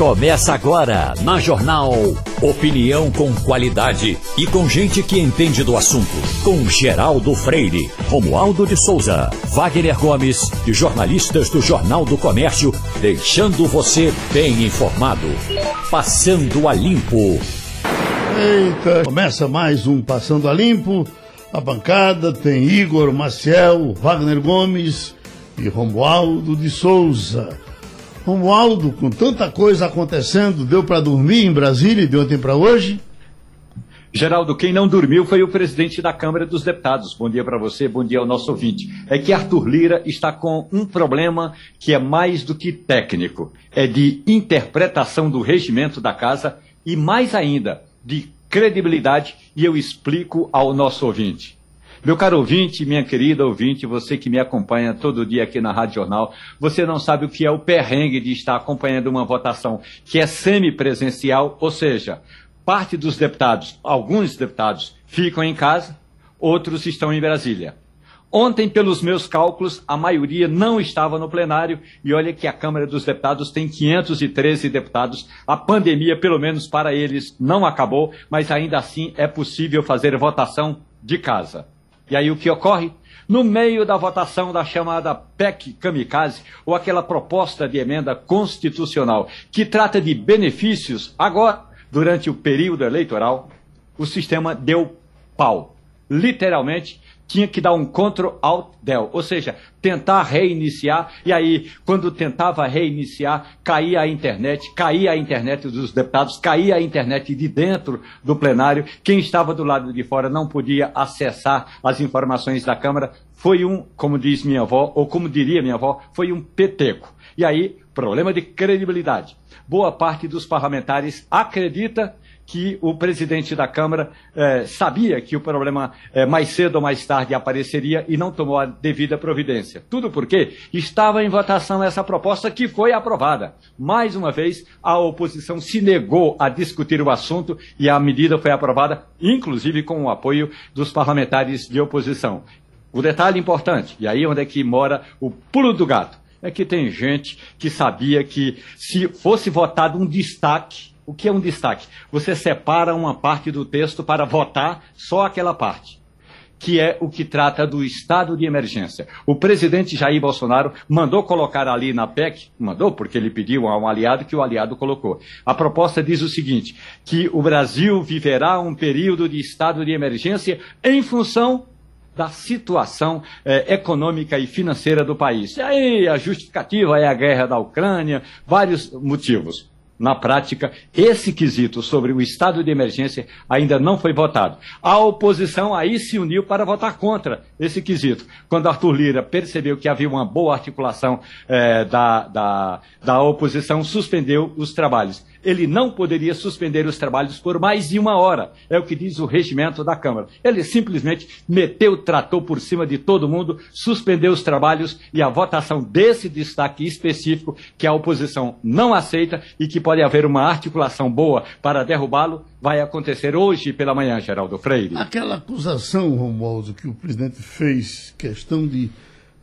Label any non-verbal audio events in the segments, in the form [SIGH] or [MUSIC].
Começa agora na Jornal. Opinião com qualidade e com gente que entende do assunto. Com Geraldo Freire, Romualdo de Souza, Wagner Gomes e jornalistas do Jornal do Comércio, deixando você bem informado. Passando a Limpo. Eita, começa mais um Passando a Limpo. A bancada tem Igor Maciel, Wagner Gomes e Romualdo de Souza. Romualdo, com tanta coisa acontecendo, deu para dormir em Brasília de ontem para hoje? Geraldo, quem não dormiu foi o presidente da Câmara dos Deputados. Bom dia para você, bom dia ao nosso ouvinte. É que Arthur Lira está com um problema que é mais do que técnico, é de interpretação do regimento da casa e mais ainda de credibilidade, e eu explico ao nosso ouvinte. Meu caro ouvinte, minha querida ouvinte, você que me acompanha todo dia aqui na Rádio Jornal, você não sabe o que é o perrengue de estar acompanhando uma votação que é semipresencial, ou seja, parte dos deputados, alguns deputados, ficam em casa, outros estão em Brasília. Ontem, pelos meus cálculos, a maioria não estava no plenário e olha que a Câmara dos Deputados tem 513 deputados. A pandemia, pelo menos para eles, não acabou, mas ainda assim é possível fazer votação de casa. E aí o que ocorre? No meio da votação da chamada PEC Kamikaze, ou aquela proposta de emenda constitucional que trata de benefícios, agora, durante o período eleitoral, o sistema deu pau. Literalmente, tinha que dar um Ctrl Alt Del, ou seja, tentar reiniciar, e aí, quando tentava reiniciar, caía a internet, caía a internet dos deputados, caía a internet de dentro do plenário, quem estava do lado de fora não podia acessar as informações da Câmara, foi um, como diz minha avó, ou como diria minha avó, foi um peteco. E aí, problema de credibilidade. Boa parte dos parlamentares acredita que o presidente da Câmara eh, sabia que o problema eh, mais cedo ou mais tarde apareceria e não tomou a devida providência. Tudo porque estava em votação essa proposta que foi aprovada. Mais uma vez, a oposição se negou a discutir o assunto e a medida foi aprovada, inclusive com o apoio dos parlamentares de oposição. O detalhe importante, e aí onde é que mora o pulo do gato, é que tem gente que sabia que se fosse votado um destaque o que é um destaque? Você separa uma parte do texto para votar só aquela parte que é o que trata do estado de emergência. O presidente Jair Bolsonaro mandou colocar ali na PEC, mandou porque ele pediu a um aliado que o aliado colocou. A proposta diz o seguinte: que o Brasil viverá um período de estado de emergência em função da situação eh, econômica e financeira do país. E aí a justificativa é a guerra da Ucrânia, vários motivos. Na prática, esse quesito sobre o estado de emergência ainda não foi votado. A oposição aí se uniu para votar contra esse quesito. Quando Arthur Lira percebeu que havia uma boa articulação eh, da, da, da oposição, suspendeu os trabalhos ele não poderia suspender os trabalhos por mais de uma hora. É o que diz o regimento da Câmara. Ele simplesmente meteu o trator por cima de todo mundo, suspendeu os trabalhos e a votação desse destaque específico que a oposição não aceita e que pode haver uma articulação boa para derrubá-lo, vai acontecer hoje pela manhã, Geraldo Freire. Aquela acusação, Romualdo, que o presidente fez, questão de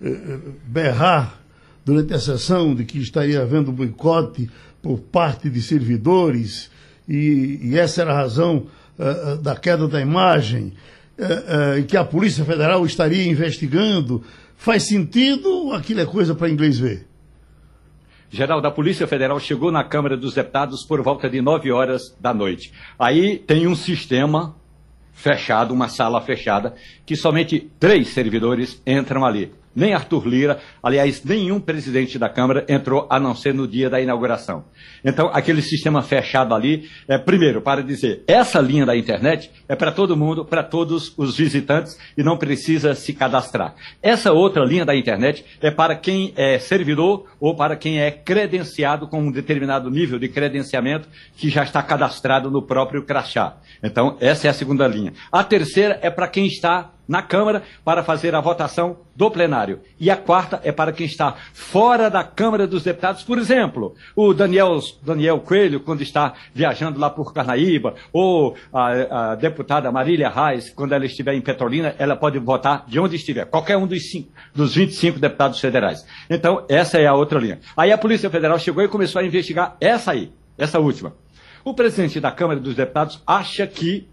eh, eh berrar durante a sessão de que estaria havendo boicote por parte de servidores, e, e essa era a razão uh, da queda da imagem, uh, uh, que a Polícia Federal estaria investigando. Faz sentido? Aquilo é coisa para inglês ver. Geral da Polícia Federal chegou na Câmara dos Deputados por volta de 9 horas da noite. Aí tem um sistema fechado, uma sala fechada, que somente três servidores entram ali nem Arthur Lira, aliás, nenhum presidente da Câmara entrou a não ser no dia da inauguração. Então, aquele sistema fechado ali, é, primeiro, para dizer, essa linha da internet é para todo mundo, para todos os visitantes e não precisa se cadastrar. Essa outra linha da internet é para quem é servidor ou para quem é credenciado com um determinado nível de credenciamento que já está cadastrado no próprio crachá. Então, essa é a segunda linha. A terceira é para quem está na Câmara para fazer a votação do plenário. E a quarta é para quem está fora da Câmara dos Deputados, por exemplo, o Daniel, Daniel Coelho, quando está viajando lá por Carnaíba, ou a, a deputada Marília Reis, quando ela estiver em Petrolina, ela pode votar de onde estiver, qualquer um dos, cinco, dos 25 deputados federais. Então, essa é a outra linha. Aí a Polícia Federal chegou e começou a investigar essa aí. essa última. O presidente da Câmara dos Deputados acha que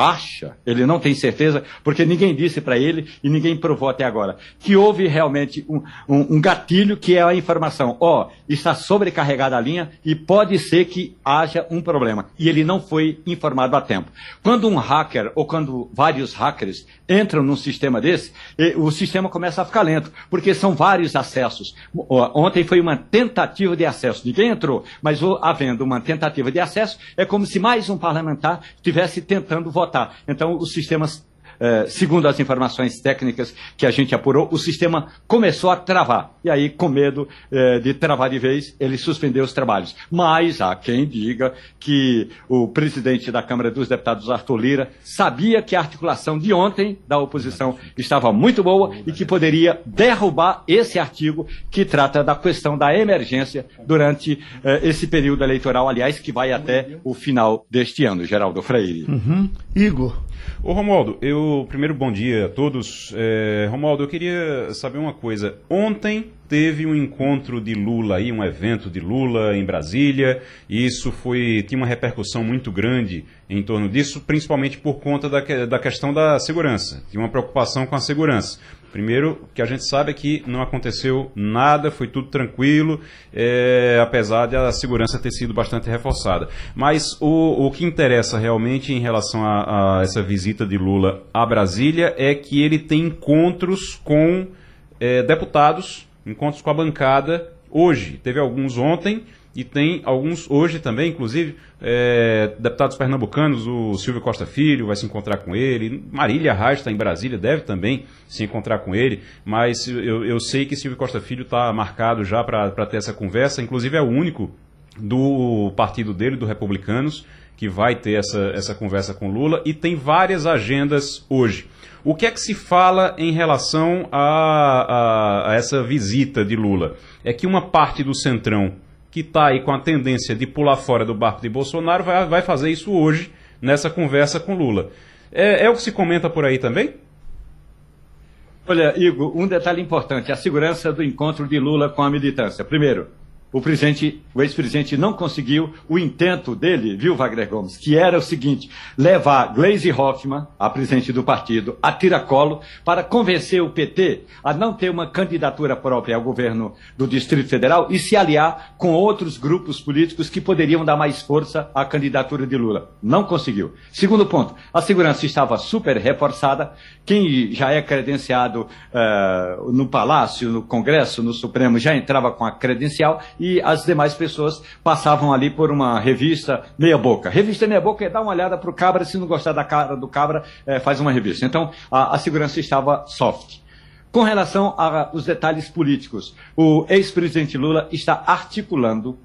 acha, ele não tem certeza, porque ninguém disse para ele e ninguém provou até agora, que houve realmente um, um, um gatilho que é a informação, ó, oh, está sobrecarregada a linha e pode ser que haja um problema. E ele não foi informado a tempo. Quando um hacker ou quando vários hackers entram num sistema desse, o sistema começa a ficar lento, porque são vários acessos. Ontem foi uma tentativa de acesso, ninguém entrou, mas havendo uma tentativa de acesso, é como se mais um parlamentar estivesse tentando votar. Então, os sistemas é, segundo as informações técnicas que a gente apurou, o sistema começou a travar. E aí, com medo é, de travar de vez, ele suspendeu os trabalhos. Mas há quem diga que o presidente da Câmara dos Deputados, Arthur Lira, sabia que a articulação de ontem da oposição estava muito boa e que poderia derrubar esse artigo que trata da questão da emergência durante é, esse período eleitoral, aliás, que vai até o final deste ano, Geraldo Freire. Uhum. Igor. Ô Romualdo, eu primeiro bom dia a todos. É, Romualdo, eu queria saber uma coisa. Ontem teve um encontro de Lula aí, um evento de Lula em Brasília, e isso foi tinha uma repercussão muito grande em torno disso, principalmente por conta da, da questão da segurança. Tinha uma preocupação com a segurança. Primeiro, que a gente sabe é que não aconteceu nada, foi tudo tranquilo, é, apesar de a segurança ter sido bastante reforçada. Mas o, o que interessa realmente em relação a, a, essa visita de Lula a Brasília é que ele tem encontros com é, deputados, encontros com a bancada hoje. Teve alguns ontem e tem alguns hoje também, inclusive, é, deputados pernambucanos, o Silvio Costa Filho vai se encontrar com ele, Marília Reis está em Brasília, deve também se encontrar com ele, mas eu, eu sei que Silvio Costa Filho está marcado já para ter essa conversa, inclusive é o único do partido dele, do Republicanos, que vai ter essa, essa conversa com Lula, e tem várias agendas hoje. O que é que se fala em relação a, a, a essa visita de Lula? É que uma parte do Centrão que está aí com a tendência de pular fora do barco de Bolsonaro, vai, vai fazer isso hoje, nessa conversa com Lula. É, é o que se comenta por aí também? Olha, Igor, um detalhe importante: a segurança do encontro de Lula com a militância. Primeiro, o presidente, o ex-presidente não conseguiu o intento dele, viu, Wagner Gomes, que era o seguinte, levar Gleisi Hoffmann, a presidente do partido, a tiracolo, para convencer o PT a não ter uma candidatura própria ao governo do Distrito Federal e se aliar com outros grupos políticos que poderiam dar mais força à candidatura de Lula. Não conseguiu. Segundo ponto, a segurança estava super reforçada. Quem já é credenciado uh, no Palácio, no Congresso, no Supremo, já entrava com a credencial e as demais pessoas passavam ali por uma revista meia boca. Revista meia boca é dar uma olhada para o cabra, se não gostar da cara do cabra, é, faz uma revista. Então, a, a segurança estava soft. Com relação aos detalhes políticos, o ex-presidente Lula está articulando,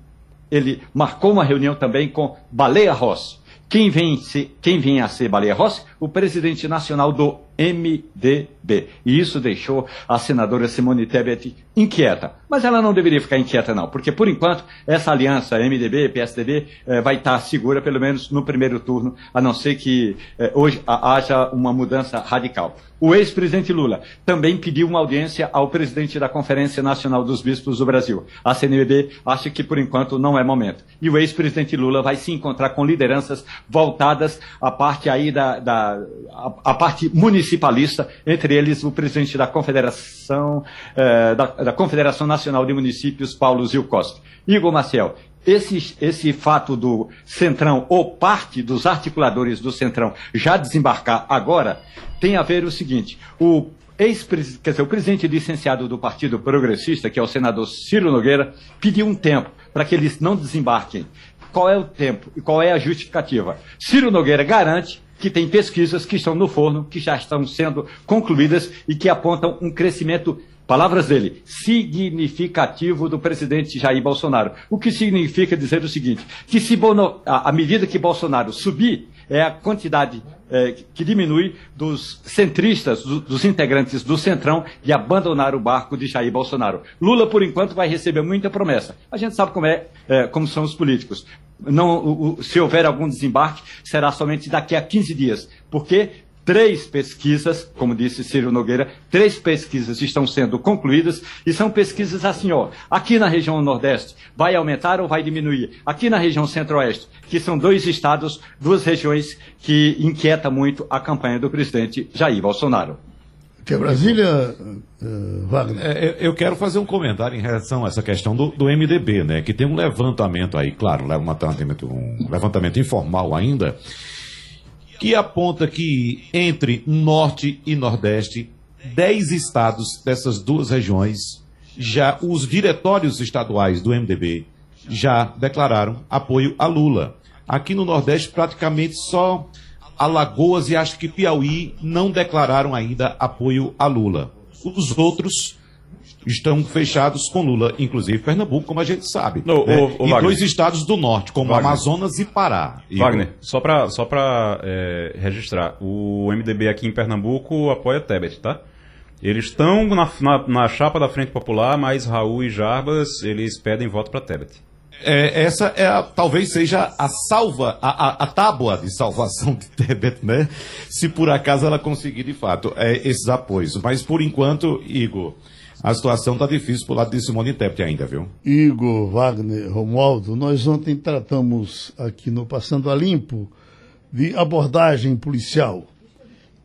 ele marcou uma reunião também com Baleia Rossi. Quem vem, ser, quem vem a ser Baleia Rossi? O presidente nacional do MDB. E isso deixou a senadora Simone Tebet inquieta. Mas ela não deveria ficar inquieta, não, porque por enquanto essa aliança MDB, PSDB eh, vai estar segura, pelo menos no primeiro turno, a não ser que eh, hoje haja uma mudança radical. O ex-presidente Lula também pediu uma audiência ao presidente da Conferência Nacional dos Bispos do Brasil. A CNBB acha que por enquanto não é momento. E o ex-presidente Lula vai se encontrar com lideranças voltadas à parte aí da, da a, a parte municipalista, entre eles o presidente da Confederação, eh, da, da, Confederação Nacional de Municípios, Paulo Zilkowski. Igor Maciel, esse, esse fato do Centrão, ou parte dos articuladores do Centrão, já desembarcar agora, tem a ver o seguinte: o ex quer dizer, o presidente licenciado do Partido Progressista, que é o senador Ciro Nogueira, pediu um tempo para que eles não desembarquem. Qual é o tempo e qual é a justificativa? Ciro Nogueira garante que tem pesquisas que estão no forno, que já estão sendo concluídas e que apontam um crescimento Palavras dele, significativo do presidente Jair Bolsonaro. O que significa dizer o seguinte: que se Bono, à medida que Bolsonaro subir, é a quantidade é, que diminui dos centristas, do, dos integrantes do Centrão, de abandonar o barco de Jair Bolsonaro. Lula, por enquanto, vai receber muita promessa. A gente sabe como, é, é como são os políticos. Não, o, o, se houver algum desembarque, será somente daqui a 15 dias. Porque três pesquisas, como disse Ciro Nogueira, três pesquisas estão sendo concluídas e são pesquisas assim, ó, aqui na região Nordeste vai aumentar ou vai diminuir? Aqui na região Centro-Oeste, que são dois estados, duas regiões que inquieta muito a campanha do presidente Jair Bolsonaro. Que é Brasília, uh, Wagner? É, eu quero fazer um comentário em relação a essa questão do, do MDB, né? Que tem um levantamento aí, claro, levantamento, um levantamento informal ainda, que aponta que entre Norte e Nordeste, 10 estados dessas duas regiões, já os diretórios estaduais do MDB já declararam apoio a Lula. Aqui no Nordeste, praticamente só Alagoas e acho que Piauí não declararam ainda apoio a Lula. Os outros estão fechados com Lula, inclusive Pernambuco, como a gente sabe. No, né? o, o e dois estados do norte, como Wagner. Amazonas e Pará. Wagner, e... só para só é, registrar, o MDB aqui em Pernambuco apoia Tebet, tá? Eles estão na, na, na, chapa da Frente Popular, mas Raul e Jarbas, eles pedem voto para Tebet. É, essa é a, talvez seja a salva, a, a, a, tábua de salvação de Tebet, né? Se por acaso ela conseguir de fato é, esses apoios. Mas por enquanto, Igor, a situação está difícil por lado de Simone Tebet ainda, viu? Igor, Wagner, Romualdo, nós ontem tratamos aqui no Passando a Limpo de abordagem policial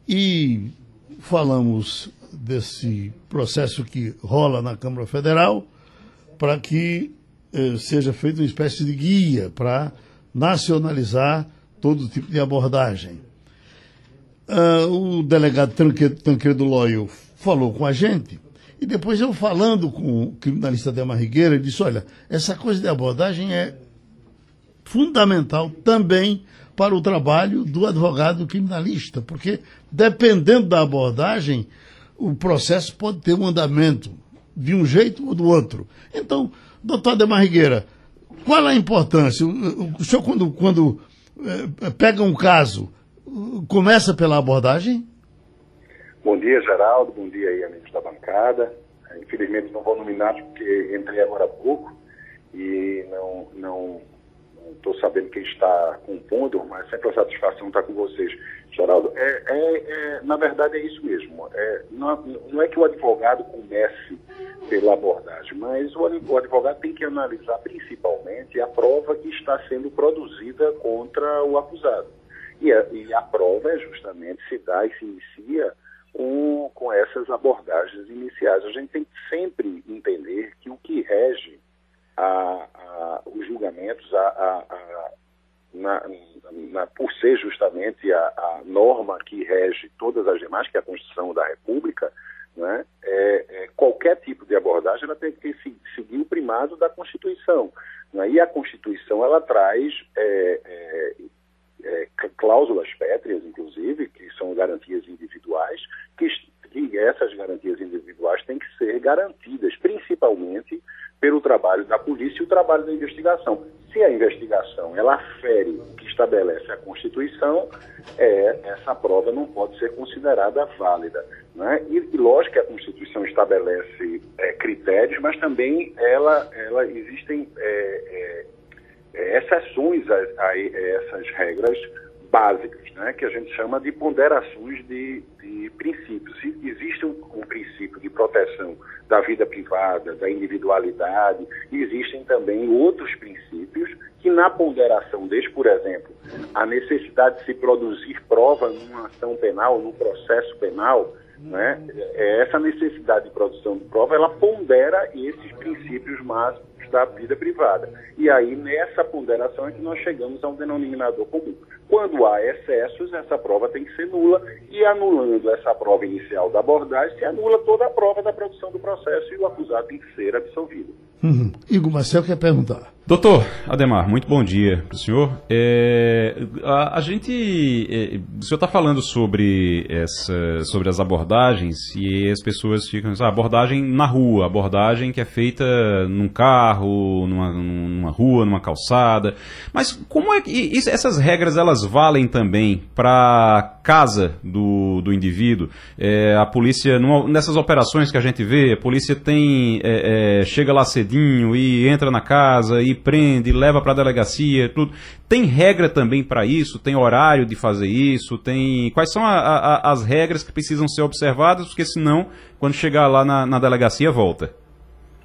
e falamos desse processo que rola na Câmara Federal para que eh, seja feita uma espécie de guia para nacionalizar todo tipo de abordagem. Uh, o delegado Tancredo Loyo falou com a gente e depois eu falando com o criminalista Delmar Rigueira, ele disse, olha, essa coisa de abordagem é fundamental também para o trabalho do advogado criminalista, porque dependendo da abordagem, o processo pode ter um andamento de um jeito ou do outro. Então, Doutor Ademar Rigueira, qual a importância? O, senhor, quando, quando é, pega um caso, começa pela abordagem? Bom dia, Geraldo. Bom dia aí, amigos da bancada. Infelizmente não vou nominar porque entrei agora há pouco e não não estou sabendo quem está compondo, mas sempre a satisfação estar com vocês. Geraldo, é, é, é, na verdade é isso mesmo. É, não, não, é que o advogado comece pela abordagem, mas o, o advogado tem que analisar principalmente a prova que está sendo produzida contra o acusado. E a, e a prova é justamente se dá e se inicia com, com essas abordagens iniciais. A gente tem que sempre entender que o que rege a, a, os julgamentos, a, na, na, por ser justamente a, norma que rege todas as demais, que é a Constituição da República, né, é, é, qualquer tipo de abordagem ela tem que seguir o primado da Constituição. Né, e a Constituição ela traz é, é, é, cláusulas pétreas, inclusive, que são garantias individuais, que, que essas garantias individuais têm que ser garantidas, principalmente pelo trabalho da polícia e o trabalho da investigação. Se a investigação ela afere o que estabelece a Constituição, é, essa prova não pode ser considerada válida. Né? E, e lógico que a Constituição estabelece é, critérios, mas também ela, ela existem é, é, exceções a, a, essas regras básicas, né, que a gente chama de ponderações de, de princípios. Existe um, um, princípio de proteção da vida privada, da individualidade, existem também outros princípios que, na ponderação deste, por exemplo, a necessidade de se produzir prova numa ação penal, num processo penal, né, é essa necessidade de produção de prova, ela pondera esses princípios máximos da vida privada. E aí, nessa ponderação, é que nós chegamos a um denominador comum. Quando há excessos, essa prova tem que ser nula, e anulando essa prova inicial da abordagem, se anula toda a prova da produção do processo e o acusado tem que ser absolvido. Uhum. Igor Marcel quer perguntar. Doutor Ademar, muito bom dia para o senhor. É, a, a, gente, é, o senhor está falando sobre, essa, sobre as abordagens e as pessoas ficam, ah, abordagem na rua, abordagem que é feita num carro, numa, numa rua, numa calçada. Mas como é que isso, essas regras elas valem também para casa do, do indivíduo. É, a polícia, numa, nessas operações que a gente vê, a polícia tem é, é, chega lá cedinho e entra na casa e prende, leva para a delegacia, tudo. Tem regra também para isso? Tem horário de fazer isso? Tem quais são a, a, as regras que precisam ser observadas? Porque senão, quando chegar lá na, na delegacia, volta.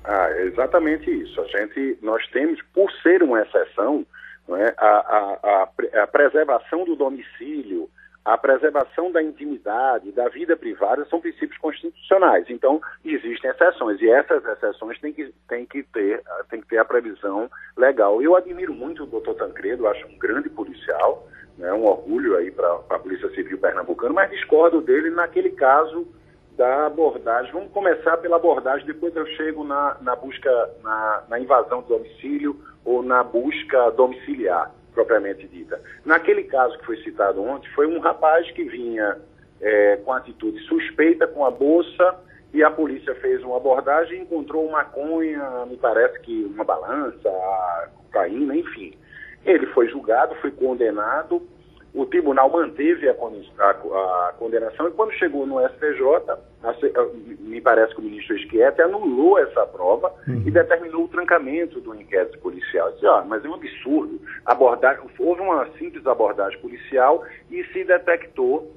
Ah, é exatamente isso. A gente, nós temos, por ser uma exceção, é, a, a, a, preservação do domicílio, a preservação da intimidade, da vida privada, são princípios constitucionais. Então, existem exceções, e essas exceções têm que, têm que, ter, têm que ter a previsão legal. Eu admiro muito o doutor Tancredo, acho um grande policial, né, um orgulho aí para a Polícia Civil Pernambucana, mas discordo dele naquele caso da abordagem. Vamos começar pela abordagem, depois eu chego na, na busca, na, na invasão do domicílio ou na busca domiciliar, propriamente dita. Naquele caso que foi citado ontem, foi um rapaz que vinha é, com atitude suspeita com a bolsa e a polícia fez uma abordagem e encontrou maconha, me parece que uma balança, cocaína, enfim. Ele foi julgado, foi condenado, o tribunal manteve a, a, a, condenação e quando chegou no STJ, a, me parece que o ministro Schietti anulou essa prova uhum. e determinou o trancamento do inquérito policial. Disse, ah, mas é um absurdo. Abordagem, houve uma simples abordagem policial e se detectou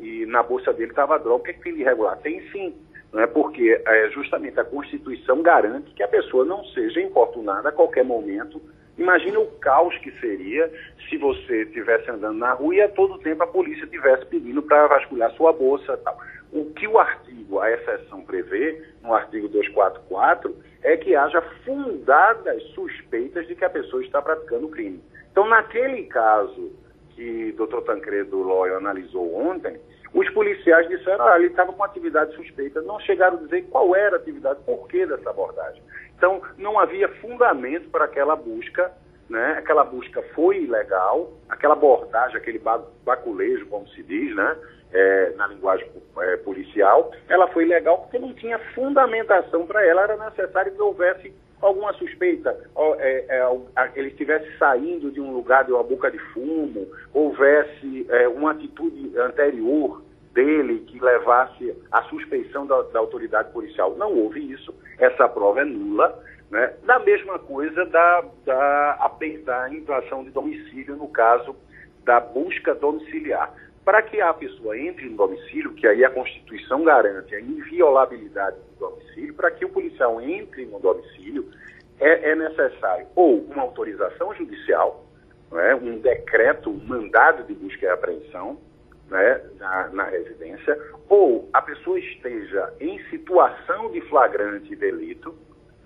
e na bolsa dele estava droga. O que é que tem de irregular? Tem sim. Não é porque é, justamente a Constituição garante que a pessoa não seja importunada a qualquer momento Imagina o caos que seria se você estivesse andando na rua e a todo tempo a polícia estivesse pedindo para vasculhar sua bolsa tal. O que o artigo, a exceção prevê, no artigo 244, é que haja fundadas suspeitas de que a pessoa está praticando crime. Então, naquele caso que o Dr. Tancredo Loyo analisou ontem, os policiais disseram, ah, ele estava com atividade suspeita, não chegaram a dizer qual era a atividade, por que dessa abordagem. Então, não havia fundamento para aquela busca, né? aquela busca foi ilegal, aquela abordagem, aquele baculejo, como se diz, né? É, na linguagem é, policial, ela foi ilegal porque não tinha fundamentação para ela, era necessário que houvesse alguma suspeita, é, é, ele estivesse saindo de um lugar de uma boca de fumo, houvesse é, uma atitude anterior dele que levasse à suspeição da, da, autoridade policial. Não houve isso, essa prova é nula. Né? Da mesma coisa da, da, da inflação de domicílio, no caso da busca domiciliar. Para que a pessoa entre no domicílio, que aí a Constituição garante a inviolabilidade do domicílio, para que o policial entre no domicílio, é, é necessário ou uma autorização judicial, é? um decreto, um mandado de busca e apreensão, né, na, na, residência, ou a pessoa esteja em situação de flagrante delito,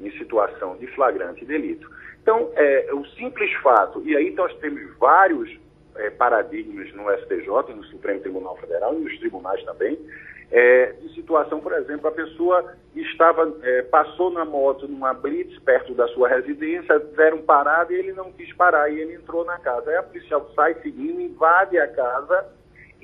em situação de flagrante delito. Então, é, o simples fato, e aí nós temos vários é, paradigmas no STJ, no Supremo Tribunal Federal e nos tribunais também, é, de situação, por exemplo, a pessoa estava, é, passou na moto numa blitz perto da sua residência, deram parada e ele não quis parar e ele entrou na casa. Aí a policial sai seguindo, invade a casa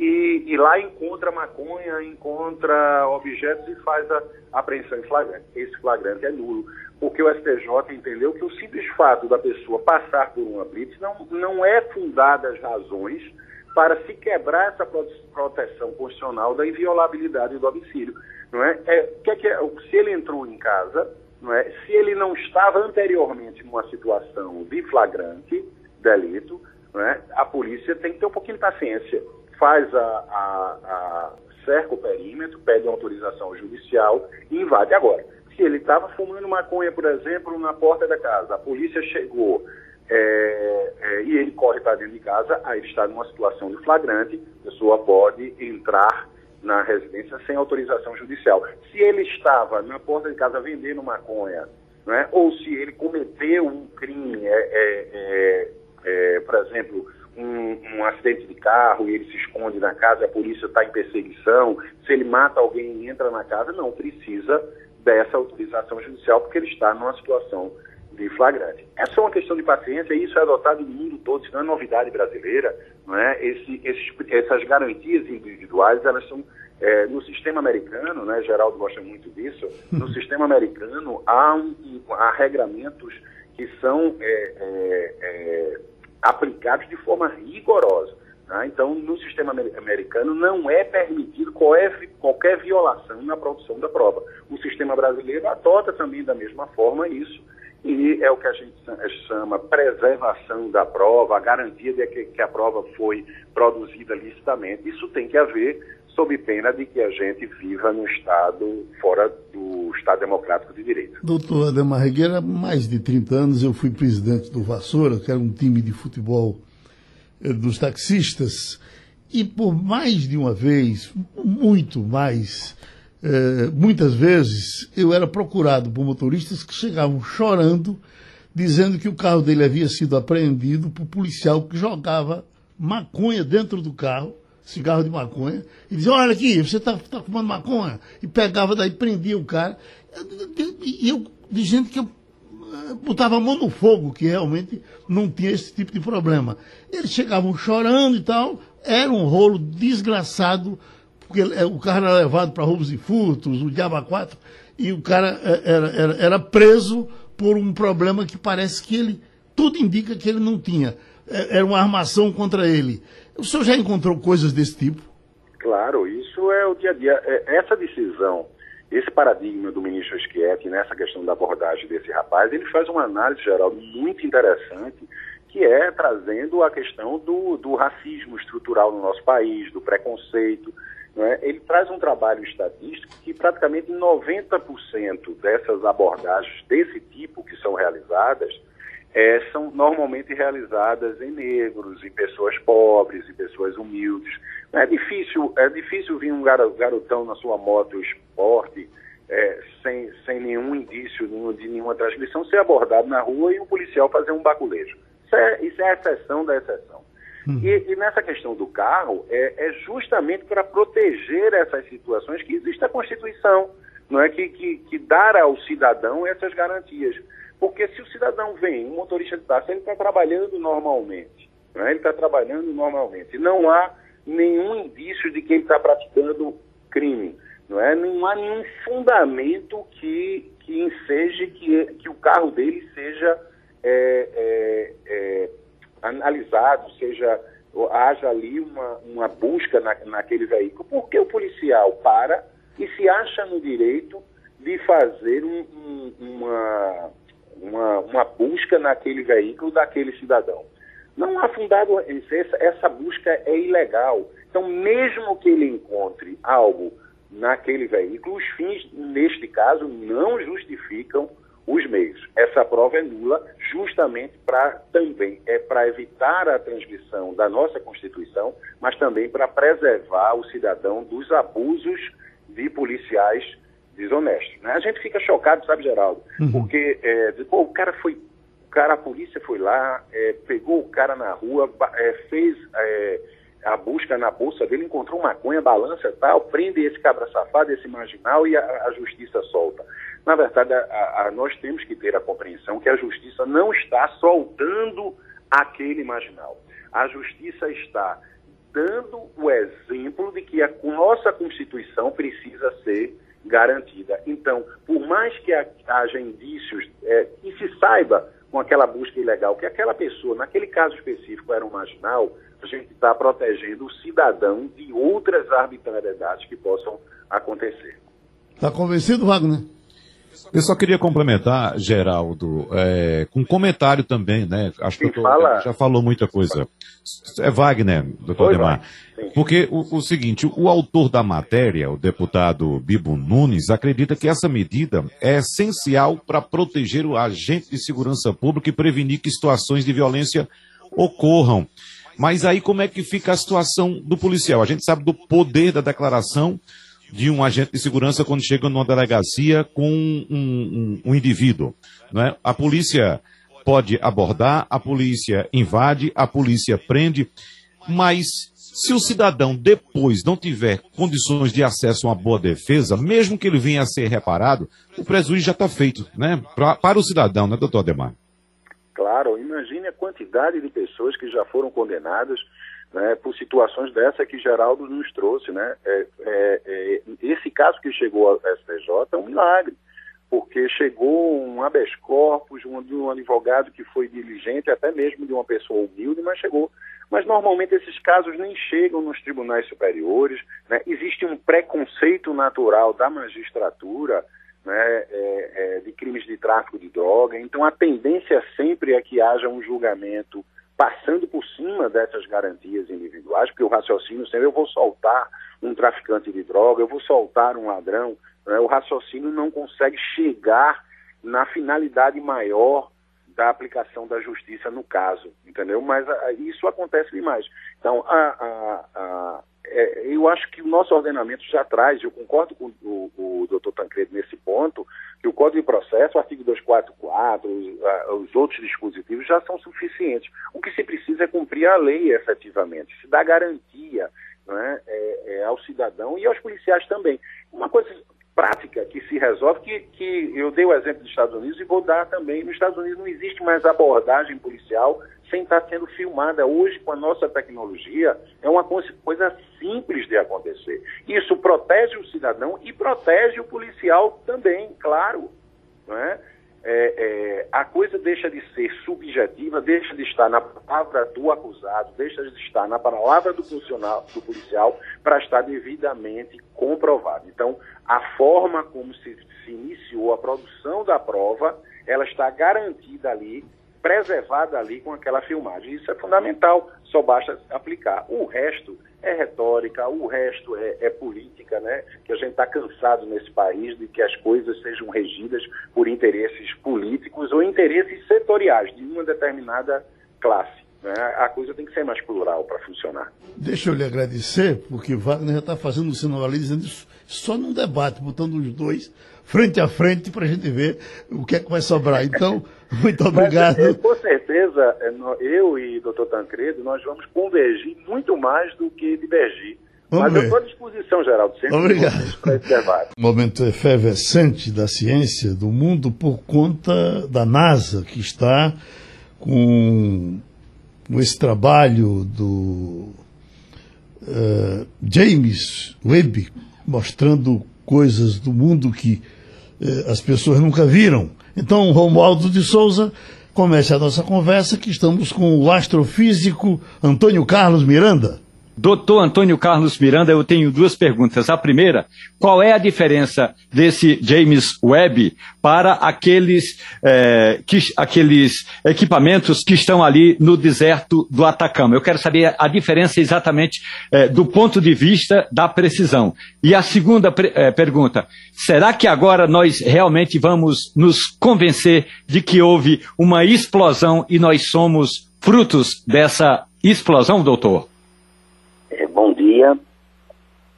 e, e, lá encontra maconha, encontra objetos e faz a apreensão em flagrante. Esse flagrante é nulo, porque o STJ entendeu que o simples fato da pessoa passar por uma blitz não, não é fundada as razões para se quebrar essa proteção constitucional da inviolabilidade do domicílio. Não é? É, que é, que é, se ele entrou em casa, não é? se ele não estava anteriormente numa situação de flagrante delito, não é? a polícia tem que ter um pouquinho de paciência faz a, a, a cerca o perímetro, pede autorização judicial e invade. Agora, se ele estava fumando maconha, por exemplo, na porta da casa, a polícia chegou é, é, e ele corre para dentro de casa, aí está numa situação de flagrante, a pessoa pode entrar na residência sem autorização judicial. Se ele estava na porta de casa vendendo maconha, né, ou se ele cometeu um crime, é, é, é por exemplo, um, um, acidente de carro e ele se esconde na casa, a polícia está em perseguição, se ele mata alguém e entra na casa, não precisa dessa autorização judicial porque ele está numa situação de flagrante. Essa é uma questão de paciência e isso é adotado no mundo todo, isso não é novidade brasileira, não é? Esse, esses, essas garantias individuais, elas são é, no sistema americano, né, Geraldo gosta muito disso, no [LAUGHS] sistema americano há, um, há regramentos que são é, é, é aplicados de forma rigorosa. Né? Então, no sistema americano, não é permitido qualquer, violação na produção da prova. O sistema brasileiro adota também da mesma forma isso, e é o que a gente chama preservação da prova, a garantia de que a prova foi produzida licitamente. Isso tem que haver sob pena de que a gente viva no Estado fora do Estado Democrático de Direito. Doutor Ademar Regueira, há mais de 30 anos eu fui presidente do Vassoura, que era um time de futebol eh, dos taxistas, e por mais de uma vez, muito mais, eh, muitas vezes, eu era procurado por motoristas que chegavam chorando, dizendo que o carro dele havia sido apreendido por policial que jogava maconha dentro do carro cigarro de maconha, e dizia, olha aqui, você está tá fumando maconha, e pegava daí, prendia o cara, e eu, de gente que eu eh, botava a mão no fogo, que realmente não tinha esse tipo de problema. Eles chegavam chorando e tal, era um rolo desgraçado, porque eh, o carro era levado para roubos e furtos, o diabo 4, e o cara eh, era, era, era preso por um problema que parece que ele, tudo indica que ele não tinha. Era uma armação contra ele. O senhor já encontrou coisas desse tipo? Claro, isso é o dia a dia. É, essa decisão, esse paradigma do ministro Schietti nessa questão da abordagem desse rapaz, ele faz uma análise geral muito interessante, que é trazendo a questão do, do racismo estrutural no nosso país, do preconceito. É? Ele traz um trabalho estatístico que praticamente 90% dessas abordagens desse tipo que são realizadas é, são normalmente realizadas em negros, em pessoas pobres, em pessoas humildes. É difícil, é difícil vir um garotão na sua moto esporte é, sem, sem nenhum indício de nenhuma transmissão ser abordado na rua e um policial fazer um baculejo. Isso é, isso é a exceção da exceção. Hum. E, e, nessa questão do carro, é, é justamente para proteger essas situações que existe a Constituição, não é que, que, que dar ao cidadão essas garantias. Porque se o cidadão vem, um motorista de táxi, ele está trabalhando normalmente. Né? Ele está trabalhando normalmente. Não há nenhum indício de que ele está praticando crime. Não, é? não há nenhum fundamento que, que enseje que, que o carro dele seja é, é, é, analisado, seja haja ali uma, uma busca na, naquele veículo. Porque o policial para e se acha no direito de fazer um, um, uma uma, uma busca naquele veículo daquele cidadão. Não há fundado, essa, essa busca é ilegal. Então, mesmo que ele encontre algo naquele veículo, os fins, neste caso, não justificam os meios. Essa prova é nula justamente para também, é para evitar a transgressão da nossa Constituição, mas também para preservar o cidadão dos abusos de policiais desonesto. Né? A gente fica chocado, sabe, Geraldo? Uhum. Porque é, pô, o cara foi. O cara, a polícia foi lá, é, pegou o cara na rua, é, fez é, a busca na bolsa dele, encontrou maconha, balança tal, prende esse cabra safado, esse marginal e a, a justiça solta. Na verdade, a, a, nós temos que ter a compreensão que a justiça não está soltando aquele marginal. A justiça está dando o exemplo de que a nossa Constituição precisa ser garantida. Então, por mais que haja indícios é, que se saiba com aquela busca ilegal que aquela pessoa, naquele caso específico, era um marginal, a gente está protegendo o cidadão de outras arbitrariedades que possam acontecer. Está convencido, Wagner? Eu só queria complementar, Geraldo, é, com um comentário também, né? Acho que tô, fala... já falou muita coisa. É Wagner, doutor Demar. Porque o, o, seguinte, o autor da matéria, o deputado Bibo Nunes, acredita que essa medida é essencial para proteger o agente de segurança pública e prevenir que situações de violência ocorram. Mas aí como é que fica a situação do policial? A gente sabe do poder da declaração de um agente de segurança quando chega numa delegacia com um, um, um indivíduo. Né? A polícia pode abordar, a polícia invade, a polícia prende, mas se o cidadão depois não tiver condições de acesso a uma boa defesa, mesmo que ele venha a ser reparado, o prejuízo já está feito, né? Pra, para o cidadão, né, doutor Ademar? Claro, imagine a quantidade de pessoas que já foram condenadas né, por situações dessa que Geraldo nos trouxe. Né? É, é, é, esse caso que chegou ao STJ é um milagre, porque chegou um habeas corpus um, um advogado que foi diligente, até mesmo de uma pessoa humilde, mas chegou mas normalmente esses casos nem chegam nos tribunais superiores. Né? Existe um preconceito natural da magistratura né, é, é, de crimes de tráfico de droga, então a tendência sempre é que haja um julgamento passando por cima dessas garantias individuais, porque o raciocínio sempre eu vou soltar um traficante de droga, eu vou soltar um ladrão, né? o raciocínio não consegue chegar na finalidade maior da aplicação da justiça no caso, entendeu? Mas a, a, isso acontece demais. Então, a, é, eu acho que o nosso ordenamento já traz, eu concordo com o, o doutor Tancredo nesse ponto, que o Código de Processo, o artigo 244, os, os outros dispositivos já são suficientes. O que se precisa é cumprir a lei efetivamente, se dá garantia né, é, é, ao cidadão e aos policiais também. Uma coisa prática que se resolve, que, que eu dei o exemplo dos Estados Unidos e vou dar também. Nos Estados Unidos não existe mais abordagem policial sem estar sendo filmada. Hoje, com a nossa tecnologia, é uma coisa simples de acontecer. Isso protege o cidadão e protege o policial também, claro. Não é? É, é, a coisa deixa de ser subjetiva, deixa de estar na palavra do acusado, deixa de estar na palavra do funcionário, do policial, para estar devidamente comprovado. Então, a forma como se, se iniciou a produção da prova, ela está garantida ali preservada ali com aquela filmagem. Isso é fundamental, só basta aplicar. O resto é retórica, o resto é, é política, né? Que a gente está cansado nesse país de que as coisas sejam regidas por interesses políticos ou interesses setoriais de uma determinada classe. Né? A coisa tem que ser mais plural para funcionar. Deixa eu lhe agradecer, porque Wagner já está fazendo um sinal ali dizendo isso só num debate, botando os dois frente a frente para a gente ver o que é que vai sobrar. Então, [LAUGHS] muito obrigado. Mas, com certeza, é, eu e o doutor Tancredo, nós vamos convergir muito mais do que divergir. Vamos Mas ver. eu estou à disposição, Geraldo, sempre Obrigado. para esse debate. Momento efervescente da ciência, do mundo, por conta da NASA, que está com, esse trabalho do uh, James Webb, mostrando coisas do mundo que as pessoas nunca viram. Então, Romualdo de Souza, comece a nossa conversa, que estamos com o astrofísico Antônio Carlos Miranda. Doutor Antônio Carlos Miranda, eu tenho duas perguntas. A primeira, qual é a diferença desse James Webb para aqueles, é, que, aqueles equipamentos que estão ali no deserto do Atacama? Eu quero saber a diferença exatamente é, do ponto de vista da precisão. E a segunda é, pergunta, será que agora nós realmente vamos nos convencer de que houve uma explosão e nós somos frutos dessa explosão, doutor? É, bom dia.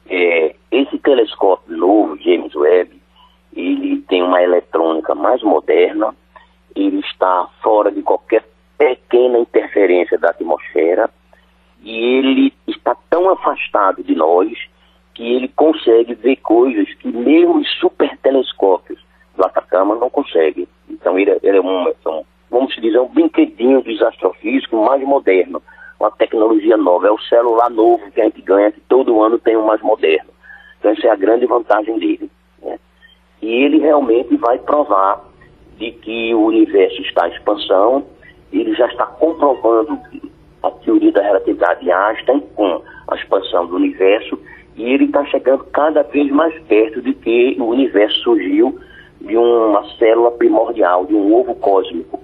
É, esse telescópio novo, James Webb, ele tem uma eletrônica mais moderna, ele está fora de qualquer pequena interferência da atmosfera e ele está tão afastado de nós que ele consegue ver coisas que mesmo os super telescópios do Atacama não conseguem. Então ele, ele é, um, é um, vamos dizer, um brinquedinho dos astrofísicos mais moderno uma tecnologia nova, é o celular novo que a gente ganha, que todo ano tem um mais moderno. Então essa é a grande vantagem dele. Né? E ele realmente vai provar de que o universo está em expansão, ele já está comprovando a teoria da relatividade de Einstein com a expansão do universo, e ele está chegando cada vez mais perto de que o universo surgiu de uma célula primordial, de um ovo cósmico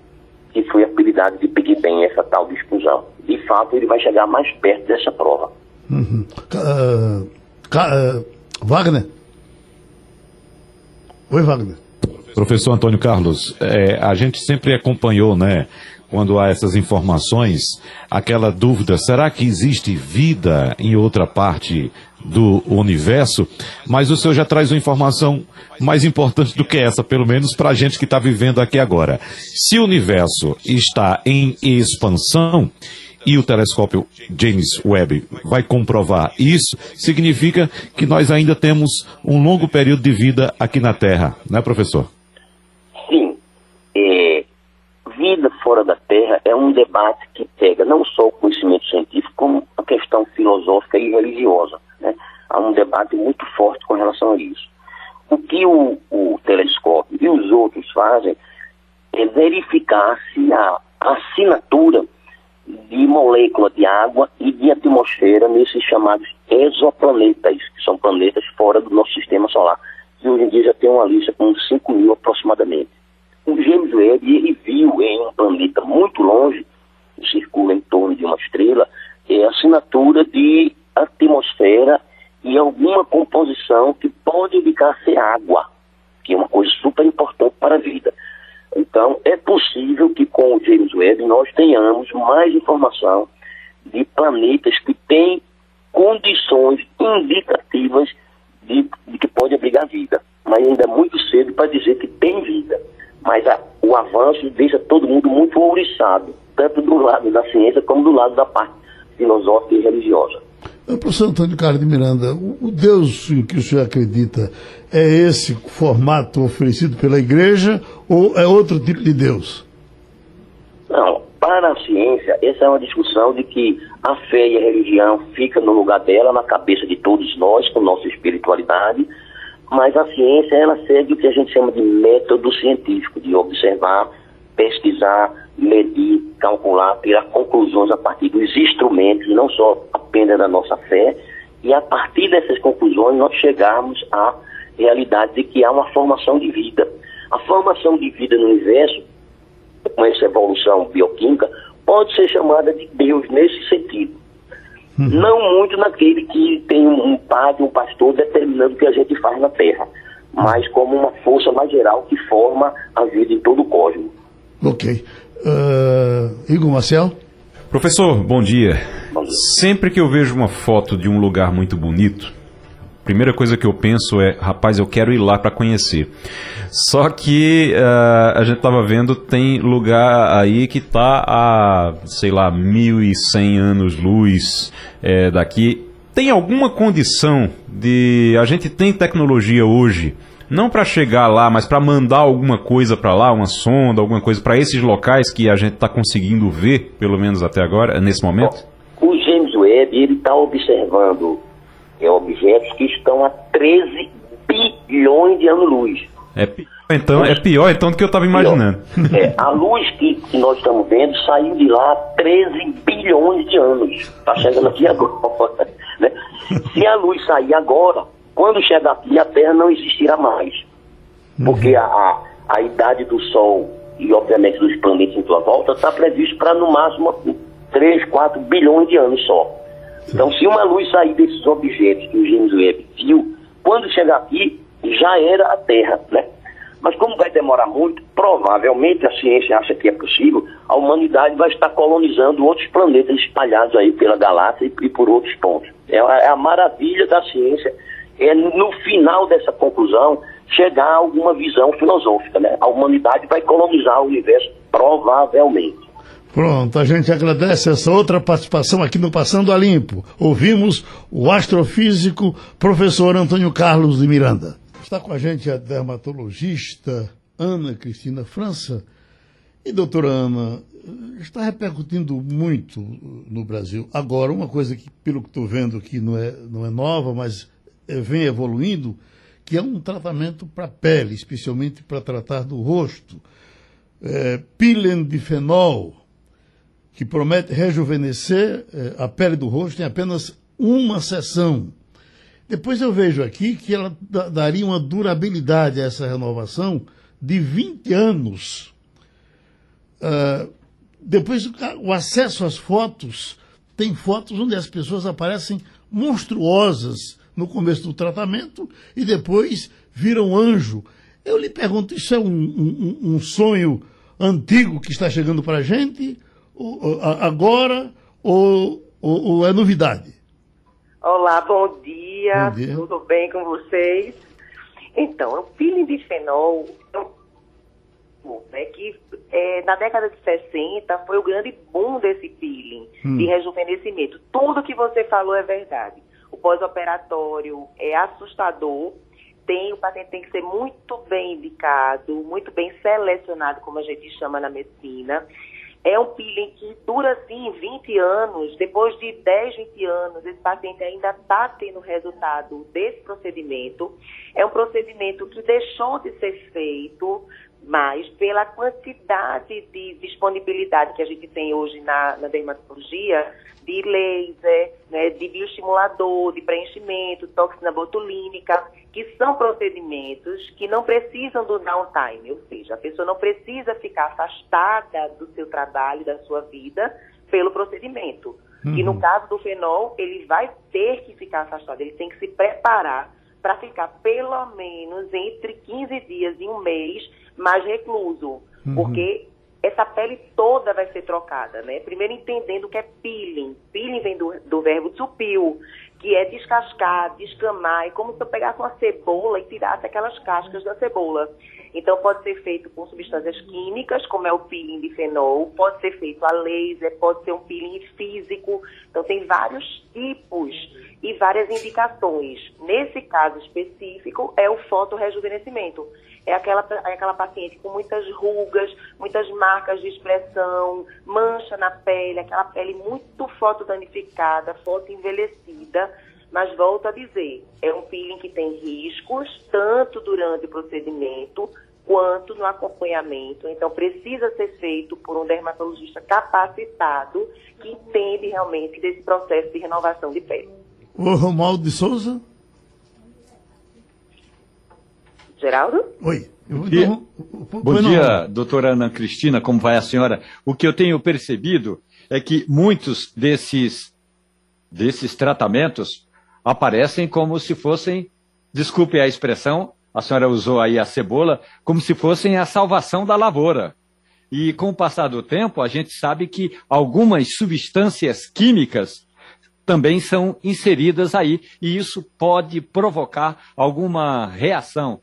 que foi apelidado de Big Bang, essa tal de explosão. De fato, ele vai chegar mais perto dessa prova. Uhum. Uh, uh, Wagner? Oi, Wagner. Professor Antônio Carlos, é, a gente sempre acompanhou, né, quando há essas informações, aquela dúvida: será que existe vida em outra parte do universo? Mas o senhor já traz uma informação mais importante do que essa, pelo menos para a gente que está vivendo aqui agora. Se o universo está em expansão, e o telescópio James Webb vai comprovar isso, significa que nós ainda temos um longo período de vida aqui na Terra, né, professor? Sim. É, vida fora da Terra é um debate que pega não só o conhecimento científico, como a questão filosófica e religiosa. Né? Há um debate muito forte com relação a isso. O que o, o telescópio e os outros fazem é verificar se a assinatura de molécula de água e de atmosfera nesses chamados exoplanetas, que são planetas fora do nosso sistema solar. E hoje em dia já tem uma lista com 5 mil aproximadamente. O James Webb, ele viu em um planeta muito longe, que circula em torno de uma estrela, é assinatura de atmosfera e alguma composição que pode indicar ser água, que é uma coisa super importante para a vida. Então, é possível que com o James Webb nós tenhamos mais informação de planetas que têm condições indicativas de, de que pode abrigar vida. Mas ainda é muito cedo para dizer que tem vida. Mas a, o avanço deixa todo mundo muito ouriçado, tanto do lado da ciência como do lado da parte filosófica e religiosa. Professor Antônio Carlos de Miranda, o Deus que o senhor acredita é esse formato oferecido pela igreja ou é outro tipo de Deus? Não, para a ciência, essa é uma discussão de que a fé e a religião fica no lugar dela, na cabeça de todos nós, com nossa espiritualidade, mas a ciência, ela segue o que a gente chama de método científico, de observar, pesquisar, medir, calcular, tirar conclusões a partir dos instrumentos, não só apenas da nossa fé, e a partir dessas conclusões nós chegarmos à realidade de que há uma formação de vida. A formação de vida no universo, com essa evolução bioquímica, pode ser chamada de Deus nesse sentido. Uhum. Não muito naquele que tem um padre, um pastor determinando o que a gente faz na Terra, mas como uma força mais geral que forma a vida em todo o cosmos. Ok. Uh, Igor Marcel? Professor, bom dia. Sempre que eu vejo uma foto de um lugar muito bonito, a primeira coisa que eu penso é, rapaz, eu quero ir lá para conhecer. Só que uh, a gente estava vendo, tem lugar aí que está a, sei lá, 1.100 anos-luz é, daqui. Tem alguma condição de. A gente tem tecnologia hoje não para chegar lá, mas para mandar alguma coisa para lá, uma sonda, alguma coisa para esses locais que a gente está conseguindo ver, pelo menos até agora, nesse momento? Webb ele está observando é, objetos que estão a 13 bilhões de anos-luz. É então, é pior então do que eu estava imaginando. É, a luz que, que, nós estamos vendo saiu de lá há 13 bilhões de anos. Está chegando aqui agora. [LAUGHS] Né? Se a luz sair agora, quando chegar aqui, a Terra não existirá mais. Porque a, a, a, idade do Sol e, obviamente, dos planetas em sua volta está previsto para, no máximo, 3, 4 bilhões de anos só. Então, se uma luz sair desses objetos que o James Webb viu, quando chegar aqui, já era a Terra, né? Mas como vai demorar muito, provavelmente a ciência acha que é possível, a humanidade vai estar colonizando outros planetas espalhados aí pela galáxia e, por outros pontos. É a, é a maravilha da ciência é, no final dessa conclusão, chegar a alguma visão filosófica. Né? A humanidade vai colonizar o universo, provavelmente. Pronto, a gente agradece essa outra participação aqui no Passando a Limpo. Ouvimos o astrofísico professor Antônio Carlos de Miranda. Está com a gente a dermatologista Ana Cristina França. E, doutora Ana, está repercutindo muito no Brasil. Agora, uma coisa que, pelo que estou vendo aqui, não é, não é nova, mas eh, vem evoluindo, que é um tratamento para a pele, especialmente para tratar do rosto. É, pilendifenol, que promete rejuvenescer é, a pele do rosto em apenas uma sessão. Depois eu vejo aqui que ela daria uma durabilidade a essa renovação de 20 anos. Uh, depois, o acesso às fotos, tem fotos onde as pessoas aparecem monstruosas, no começo do tratamento e depois vira um anjo. Eu lhe pergunto, isso é um, um, um sonho antigo que está chegando para a gente ou, agora ou, ou, ou, é novidade? Olá, bom dia. bom dia. Tudo bem com vocês? Então, o peeling de fenol né, que é, na década de 60 foi o grande boom desse peeling, hum. de rejuvenescimento. Tudo que você falou é verdade o pós-operatório é assustador. Tem, o paciente tem que ser muito bem indicado, muito bem selecionado, como a gente chama na medicina. É um peeling que dura, assim, 20 anos. Depois de 10, 20 anos, esse paciente ainda está tendo resultado desse procedimento. É um procedimento que deixou de ser feito mas pela quantidade de disponibilidade que a gente tem hoje na, na dermatologia, de laser, né, de bioestimulador, de preenchimento, toxina botulínica, que são procedimentos que não precisam do downtime, ou seja, a pessoa não precisa ficar afastada do seu trabalho, da sua vida, pelo procedimento. Uhum. E no caso do fenol, ele vai ter que ficar afastado, ele tem que se preparar para ficar pelo menos entre 15 dias e um mês mais recluso, uhum. porque essa pele toda vai ser trocada, né? Primeiro entendendo o que é peeling. Peeling vem do, do verbo to peel, que é descascar, descamar, é como se eu pegasse uma cebola e tirasse aquelas cascas da cebola. Então pode ser feito com substâncias químicas, como é o peeling de fenol, pode ser feito a laser, pode ser um peeling físico. Então tem vários tipos e várias indicações. Nesse caso específico é o fotorejuvenescimento é aquela, é aquela paciente com muitas rugas, muitas marcas de expressão, mancha na pele, aquela pele muito fotodanificada, fotoenvelhecida. Mas volto a dizer, é um peeling que tem riscos, tanto durante o procedimento quanto no acompanhamento. Então, precisa ser feito por um dermatologista capacitado que entende realmente desse processo de renovação de pele. O Romualdo de Souza? Geraldo? Oi. Bom dia, Bom dia doutora Ana Cristina, como vai a senhora? O que eu tenho percebido é que muitos desses, desses tratamentos aparecem como se fossem, desculpe a expressão, a senhora usou aí a cebola, como se fossem a salvação da lavoura. E com o passar do tempo, a gente sabe que algumas substâncias químicas também são inseridas aí, e isso pode provocar alguma reação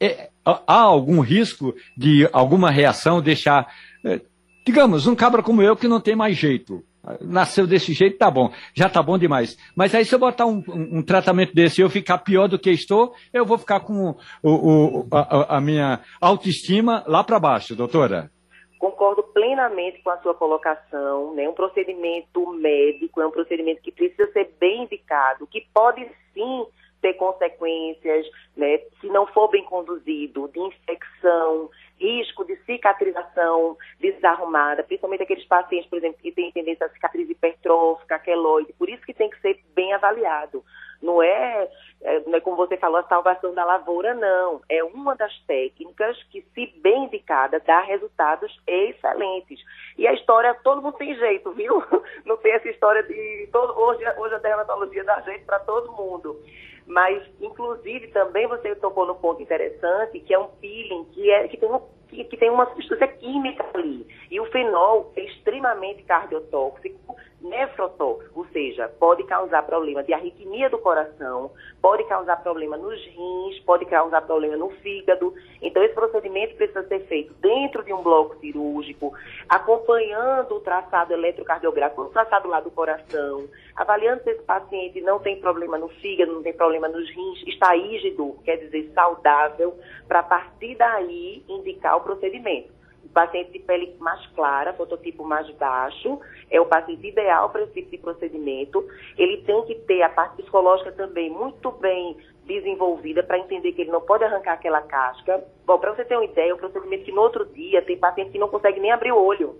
é, há algum risco de alguma reação deixar, é, digamos, um cabra como eu que não tem mais jeito. Nasceu desse jeito, tá bom, já tá bom demais. Mas aí se eu botar um, um, um tratamento desse e eu ficar pior do que estou, eu vou ficar com o, o, a, a minha autoestima lá para baixo, doutora. Concordo plenamente com a sua colocação, né? Um procedimento médico é um procedimento que precisa ser bem indicado, que pode sim ter consequências, né, se não for bem conduzido, de infecção, risco de cicatrização desarrumada, principalmente aqueles pacientes, por exemplo, que têm tendência a cicatriz hipertrófica, queloide, por isso que tem que ser bem avaliado. Não é, é, não é como você falou, a salvação da lavoura, não. É uma das técnicas que, se bem indicada, dá resultados excelentes. E a história, todo mundo tem jeito, viu? [LAUGHS] Não tem essa história de. Todo, hoje, hoje a dermatologia dá jeito para todo mundo mas inclusive também você tocou no ponto interessante, que é um peeling que, é, que, tem, um, que, que tem uma substância química ali. E o fenol é extremamente cardiotóxico nefrotóxico, ou seja, pode causar problema de arritmia do coração, pode causar problema nos rins, pode causar problema no fígado. Então, esse procedimento precisa ser feito dentro de um bloco cirúrgico, acompanhando o traçado eletrocardiográfico, o traçado lá do coração, avaliando se esse paciente não tem problema no fígado, não tem problema nos rins, está ígido, quer dizer, saudável, para a partir daí indicar o procedimento. Paciente de pele mais clara, fototipo mais baixo, é o paciente ideal para esse tipo de procedimento. Ele tem que ter a parte psicológica também muito bem desenvolvida para entender que ele não pode arrancar aquela casca. Bom, para você ter uma ideia, o procedimento que no outro dia tem paciente que não consegue nem abrir o olho,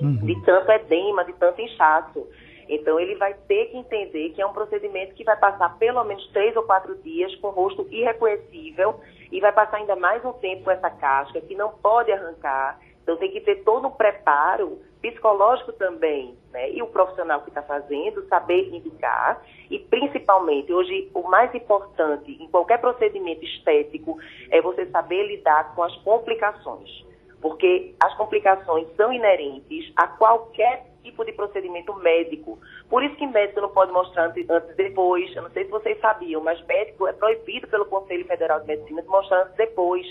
uhum. de tanto edema, de tanto inchaço. Então, ele vai ter que entender que é um procedimento que vai passar pelo menos três ou quatro dias com o rosto irreconhecível e vai passar ainda mais um tempo com essa casca que não pode arrancar. Então, tem que ter todo um preparo psicológico também, né? E o profissional que está fazendo saber indicar e principalmente hoje o mais importante em qualquer procedimento estético é você saber lidar com as complicações, porque as complicações são inerentes a qualquer tipo de procedimento médico. Por isso que médico não pode mostrar antes, antes depois. Eu não sei se vocês sabiam, mas médico é proibido pelo Conselho Federal de Medicina de mostrar antes depois.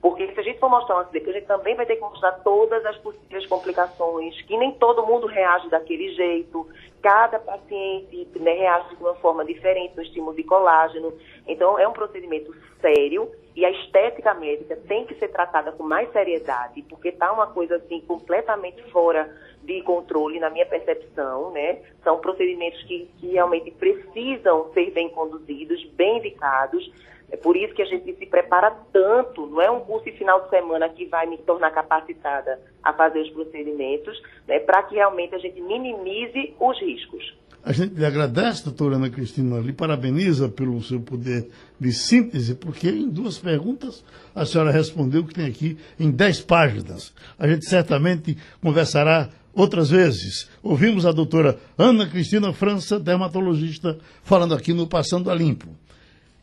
Porque se a gente for mostrar antes depois, a gente também vai ter que mostrar todas as possíveis complicações, que nem todo mundo reage daquele jeito. Cada paciente né, reage de uma forma diferente no estímulo de colágeno. Então, é um procedimento sério e a estética médica tem que ser tratada com mais seriedade, porque está uma coisa assim completamente fora de controle, na minha percepção, né? São procedimentos que, que realmente precisam ser bem conduzidos, bem indicados, É por isso que a gente se prepara tanto, não é um curso de final de semana que vai me tornar capacitada a fazer os procedimentos, né, para que realmente a gente minimize os riscos. A gente lhe agradece, doutora Ana Cristina, lhe parabeniza pelo seu poder de síntese, porque em duas perguntas a senhora respondeu que tem aqui em dez páginas. A gente certamente conversará outras vezes. Ouvimos a doutora Ana Cristina França, dermatologista, falando aqui no Passando a Limpo.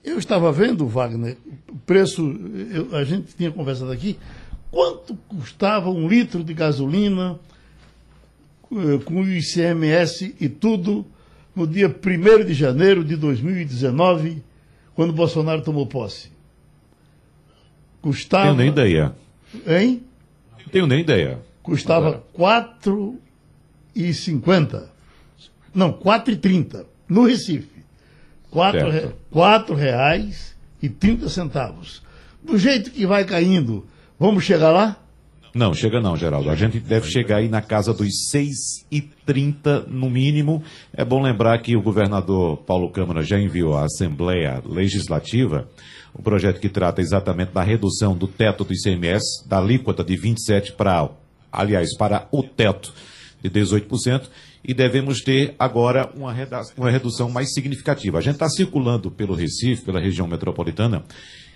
Eu estava vendo, Wagner, o preço, eu, a gente tinha conversado aqui, quanto custava um litro de gasolina eh, com o ICMS e tudo no dia 1 de janeiro de 2019, quando Bolsonaro tomou posse? Custava. Tenho nem ideia. Hein? Tenho nem ideia. Custava R$ 4,50. Não, R$ 4,30 no Recife. R$ re... reais e 30 centavos. Do jeito que vai caindo, vamos chegar lá? Não, chega não, Geraldo. A gente deve chegar aí na casa dos 6,30 no mínimo. É bom lembrar que o governador Paulo Câmara já enviou à Assembleia Legislativa o projeto que trata exatamente da redução do teto do ICMS, da alíquota de 27 para, aliás, para o teto de 18%, e devemos ter agora uma, uma redução mais significativa. A gente está circulando pelo Recife, pela região metropolitana,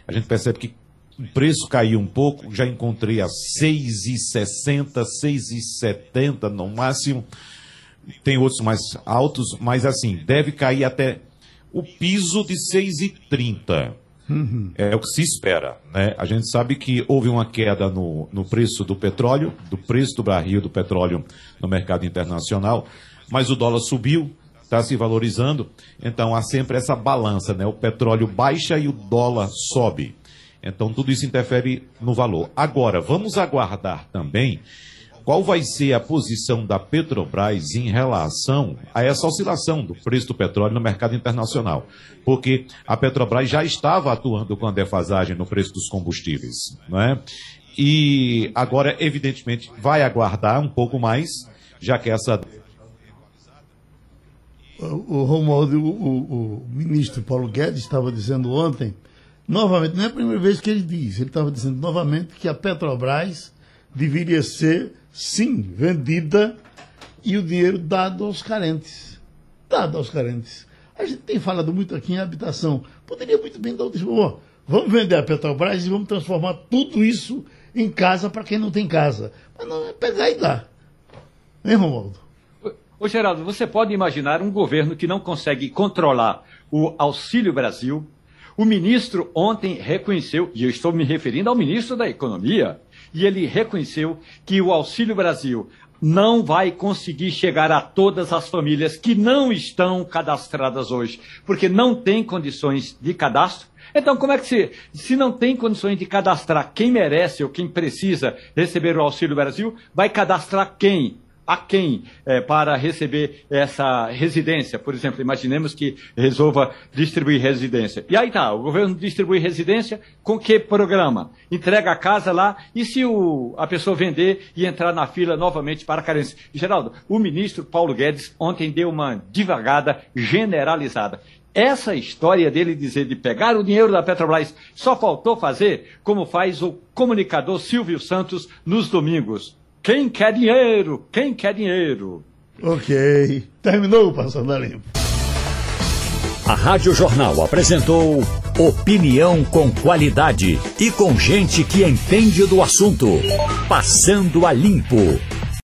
a gente percebe que o preço caiu um pouco, já encontrei a 6,60, 6,70 no máximo. Tem outros mais altos, mas assim, deve cair até o piso de 6,30. Uhum. É o que se espera. Né? A gente sabe que houve uma queda no, no preço do petróleo, do preço do barril do petróleo no mercado internacional, mas o dólar subiu, está se valorizando, então há sempre essa balança, né? O petróleo baixa e o dólar sobe. Então tudo isso interfere no valor. Agora, vamos aguardar também qual vai ser a posição da Petrobras em relação a essa oscilação do preço do petróleo no mercado internacional. Porque a Petrobras já estava atuando com a defasagem no preço dos combustíveis, não é? E agora, evidentemente, vai aguardar um pouco mais, já que essa. O, Romualdo, o, o, o ministro Paulo Guedes estava dizendo ontem novamente, não é a primeira vez que ele diz, ele estava dizendo novamente que a Petrobras deveria ser, sim, vendida e o dinheiro dado aos carentes. Dado aos carentes. A gente tem falado muito aqui em habitação. Poderia muito bem dar o oh, vamos vender a Petrobras e vamos transformar tudo isso em casa para quem não tem casa. Mas não é pegar e dar. Hein, Romualdo? Ô, Geraldo, você pode imaginar um governo que não consegue controlar o Auxílio Brasil, o ministro ontem reconheceu, e eu estou me referindo ao ministro da Economia, e ele reconheceu que o Auxílio Brasil não vai conseguir chegar a todas as famílias que não estão cadastradas hoje, porque não tem condições de cadastro. Então, como é que se, se não tem condições de cadastrar quem merece ou quem precisa receber o Auxílio Brasil, vai cadastrar quem? A quem é, para receber essa residência. Por exemplo, imaginemos que resolva distribuir residência. E aí tá, o governo distribui residência com que programa? Entrega a casa lá e se o, a pessoa vender e entrar na fila novamente para a carência? Geraldo, o ministro Paulo Guedes ontem deu uma divagada generalizada. Essa história dele dizer de pegar o dinheiro da Petrobras só faltou fazer como faz o comunicador Silvio Santos nos domingos. Quem quer dinheiro? Quem quer dinheiro? Ok. Terminou Passando a Limpo. A Rádio Jornal apresentou opinião com qualidade e com gente que entende do assunto. Passando a Limpo.